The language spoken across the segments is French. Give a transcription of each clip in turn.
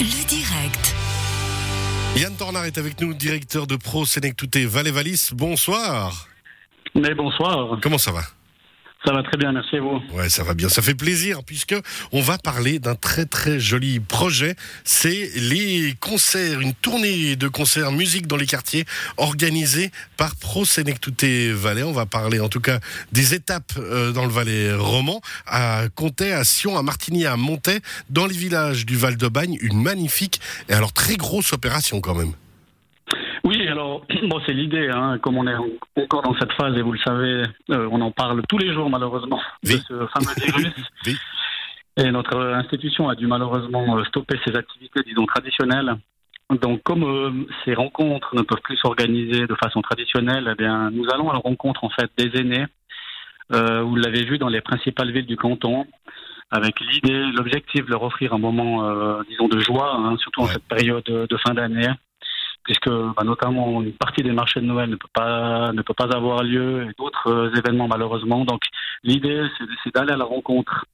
Le direct. Yann Tornard est avec nous, directeur de Pro Sénectouté Valais Valis. Bonsoir. Mais bonsoir. Comment ça va? Ça va très bien, merci à vous. Ouais, ça va bien. Ça fait plaisir puisque on va parler d'un très très joli projet. C'est les concerts, une tournée de concerts musique dans les quartiers organisée par Pro Sénectouté Valais. On va parler en tout cas des étapes euh, dans le Valais roman, à Comté, à Sion, à Martigny, à Montais, dans les villages du Val de Bagne. Une magnifique et alors très grosse opération quand même. Alors, bon, c'est l'idée, hein, comme on est encore dans cette phase, et vous le savez, euh, on en parle tous les jours, malheureusement, Oui. de ce fameux virus. Oui. Et notre institution a dû malheureusement euh, stopper ses activités, disons, traditionnelles. Donc, comme euh, ces rencontres ne peuvent plus s'organiser de façon traditionnelle, eh bien, nous allons à la rencontre, en fait, des aînés. Euh, vous l'avez vu dans les principales villes du canton, avec l'idée, l'objectif de leur offrir un moment, euh, disons, de joie, hein, surtout en cette période de, de fin d'année puisque bah, notamment une partie des marchés de Noël ne peut pas ne peut pas avoir lieu et d'autres euh, événements malheureusement. Donc l'idée c'est c'est d'aller à la rencontre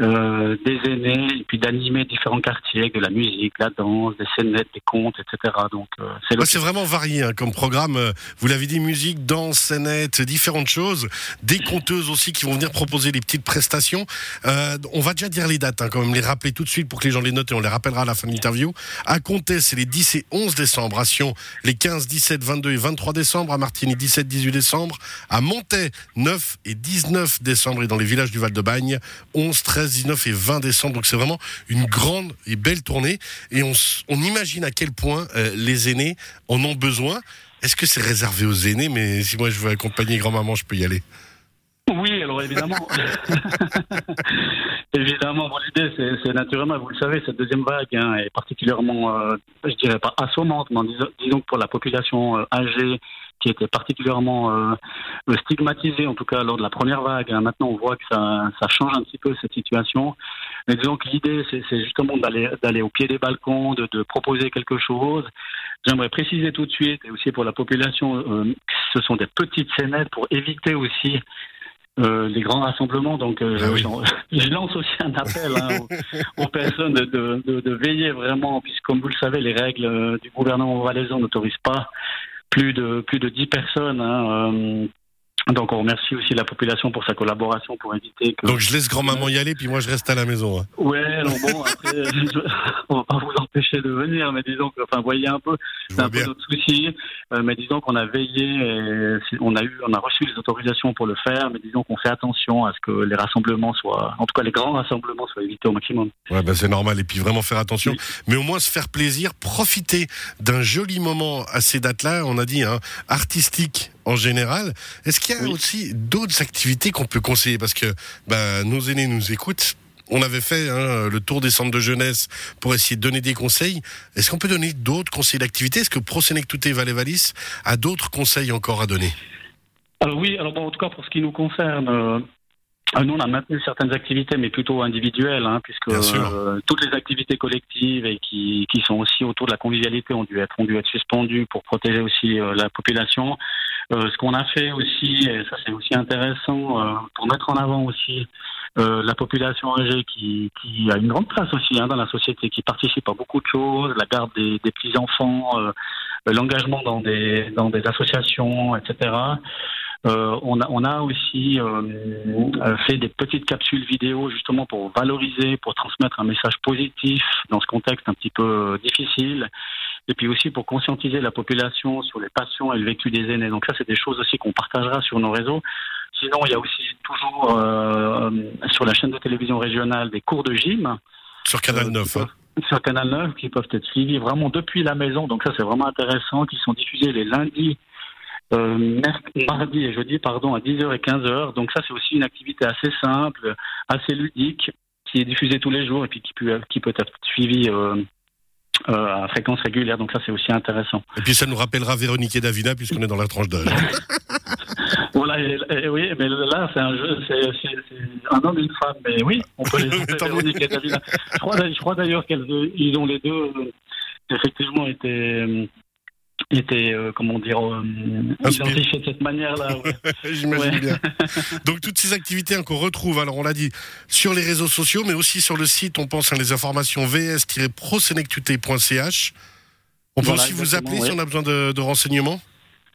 euh, des aînés et puis d'animer différents quartiers avec de la musique, la danse, des scénettes, des contes, etc. Donc euh, c'est le c'est vraiment varié hein, comme programme. Euh, Vous l'avez dit, musique, danse, scénette, différentes choses. Des conteuses aussi qui vont venir proposer des petites prestations. Euh, on va déjà dire les dates, hein, quand même, les rappeler tout de suite pour que les gens les notent et on les rappellera à la fin de l'interview. À Comté, c'est les 10 et 11 décembre. À Sion, les 15, 17, 22 et 23 décembre. À Martigny, 17, 18 décembre. À Montais, 9 et 19 décembre. Et dans les villages du Val-de-Bagne, 11, 13, 19 et 20 décembre. Donc c'est vraiment une grande et belle tournée. Et on, imagine à quel point euh, les aînés en ont besoin. Est-ce que c'est réservé aux aînés? Mais si moi je veux accompagner grand-maman, je peux y aller. Oui, alors évidemment. évidemment, bon, l'idée, c'est, naturellement, vous le savez, cette deuxième vague hein, est particulièrement, euh, je dirais pas assommante, mais disons, disons que pour la population euh, âgée, qui était particulièrement euh, stigmatisée, en tout cas lors de la première vague, hein, maintenant on voit que ça, ça change un petit peu cette situation. Mais disons que l'idée, c'est, justement d'aller, au pied des balcons, de, de proposer quelque chose. J'aimerais préciser tout de suite, et aussi pour la population, euh, que ce sont des petites scénettes pour éviter aussi euh, les grands rassemblements. Donc, euh, Ah oui. je lance aussi un appel hein, aux, aux personnes de, de, de, veiller vraiment, puisque comme vous le savez, les règles euh, du gouvernement valaisan n'autorisent pas plus de plus de 10 personnes. hein, euh, donc, on remercie aussi la population pour sa collaboration pour éviter que. Donc je laisse grand-maman y aller, puis moi je reste à la maison. hein. Ouais, bon, après, je- on va pas vous empêcher de venir, mais disons que, enfin, voyez un peu, c'est un vois peu bien. notre souci, euh, mais disons qu'on a veillé, et on a eu, on a reçu les autorisations pour le faire, mais disons qu'on fait attention à ce que les rassemblements soient, en tout cas les grands rassemblements soient évités au maximum. Ouais, bah, c'est normal. Et puis vraiment faire attention. Oui. Mais au moins se faire plaisir, profiter d'un joli moment à ces dates-là. On a dit, hein, artistique en général. Est-ce qu'il y a Oui. aussi d'autres activités qu'on peut conseiller? Parce que bah, nos aînés nous écoutent. On avait fait hein, le tour des centres de jeunesse pour essayer de donner des conseils. Est-ce qu'on peut donner d'autres conseils d'activité Est-ce que Pro Sénectouté Valais Valis a d'autres conseils encore à donner? Alors oui, alors bon, en tout cas pour ce qui nous concerne, euh, euh, nous on a maintenu certaines activités, mais plutôt individuelles, hein, puisque euh, toutes les activités collectives et qui, qui sont aussi autour de la convivialité ont dû être, ont dû être suspendues pour protéger aussi euh, la population. Euh, ce qu'on a fait aussi, et ça c'est aussi intéressant, euh, pour mettre en avant aussi euh, la population âgée qui, qui a une grande place aussi hein, dans la société, qui participe à beaucoup de choses, la garde des, des petits enfants, euh, l'engagement dans des dans des associations, etc. Euh, on, a, on a aussi euh, fait des petites capsules vidéo justement pour valoriser, pour transmettre un message positif dans ce contexte un petit peu difficile, et puis aussi pour conscientiser la population sur les passions et le vécu des aînés. Donc ça, c'est des choses aussi qu'on partagera sur nos réseaux. Sinon, il y a aussi toujours euh, sur la chaîne de télévision régionale des cours de gym Sur Canal euh, 9. qui hein. peuvent- Sur Canal 9, qui peuvent être suivis vraiment depuis la maison. Donc ça, c'est vraiment intéressant, qui sont diffusés les lundis, euh, mardi et jeudi, pardon, à 10h et 15h. Donc ça, c'est aussi une activité assez simple, assez ludique, qui est diffusée tous les jours et puis qui peut, qui peut être suivie euh, euh, à fréquence régulière. Donc ça, c'est aussi intéressant. Et puis ça nous rappellera Véronique et Davina, puisqu'on est dans la tranche d'âge. Voilà, et, et oui, mais là, c'est un jeu, c'est un homme et une femme. Mais oui, on peut les appeler. Véronique et Davina. Je crois, d'ailleurs- je crois d'ailleurs qu'ils ils ont les deux euh, effectivement été, euh, été, euh, comment dire, euh, identifié de cette manière-là. J'imagine bien. Donc toutes ces activités hein, qu'on retrouve, alors on l'a dit, sur les réseaux sociaux, mais aussi sur le site, on pense à les informations vs-prosenectuté.ch. On peut aussi vous appeler si on a besoin de renseignements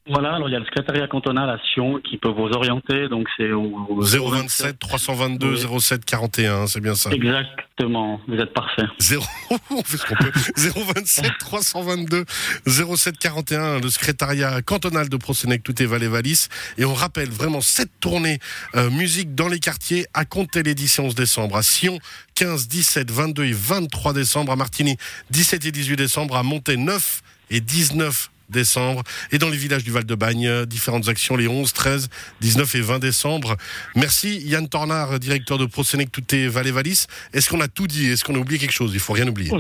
voilà, alors il y a le secrétariat cantonal à Sion qui peut vous orienter, donc c'est au 027 322 07 41, c'est bien ça. Exactement, vous êtes parfait. 0, on fait ce qu'on peut. 027 322 07 41, le secrétariat cantonal de Prosenec tout est Valais Valis, et on rappelle vraiment cette tournée euh, musique dans les quartiers à compter l'édition 11 décembre à Sion 15, 17, 22 et 23 décembre à Martigny 17 et 18 décembre à Monté 9 et 19 décembre. Et dans les villages du Val-de-Bagne, différentes actions les 11, 13, 19 et 20 décembre. Merci Yann Tornard, directeur de ProSenec Touté Valais Valis. Est-ce qu'on a tout dit? Est-ce qu'on a oublié quelque chose? Il faut rien oublier.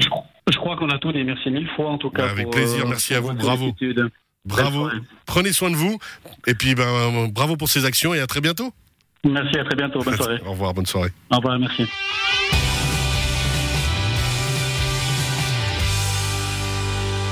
Je crois qu'on a tout dit. Merci mille fois en tout cas. avec plaisir. Euh, merci à vous. Bravo. Bravo. Prenez soin de vous. Et puis, ben, bravo pour ces actions et à très bientôt. Merci, à très bientôt. Bonne soirée. Au revoir, bonne soirée. Au revoir, merci.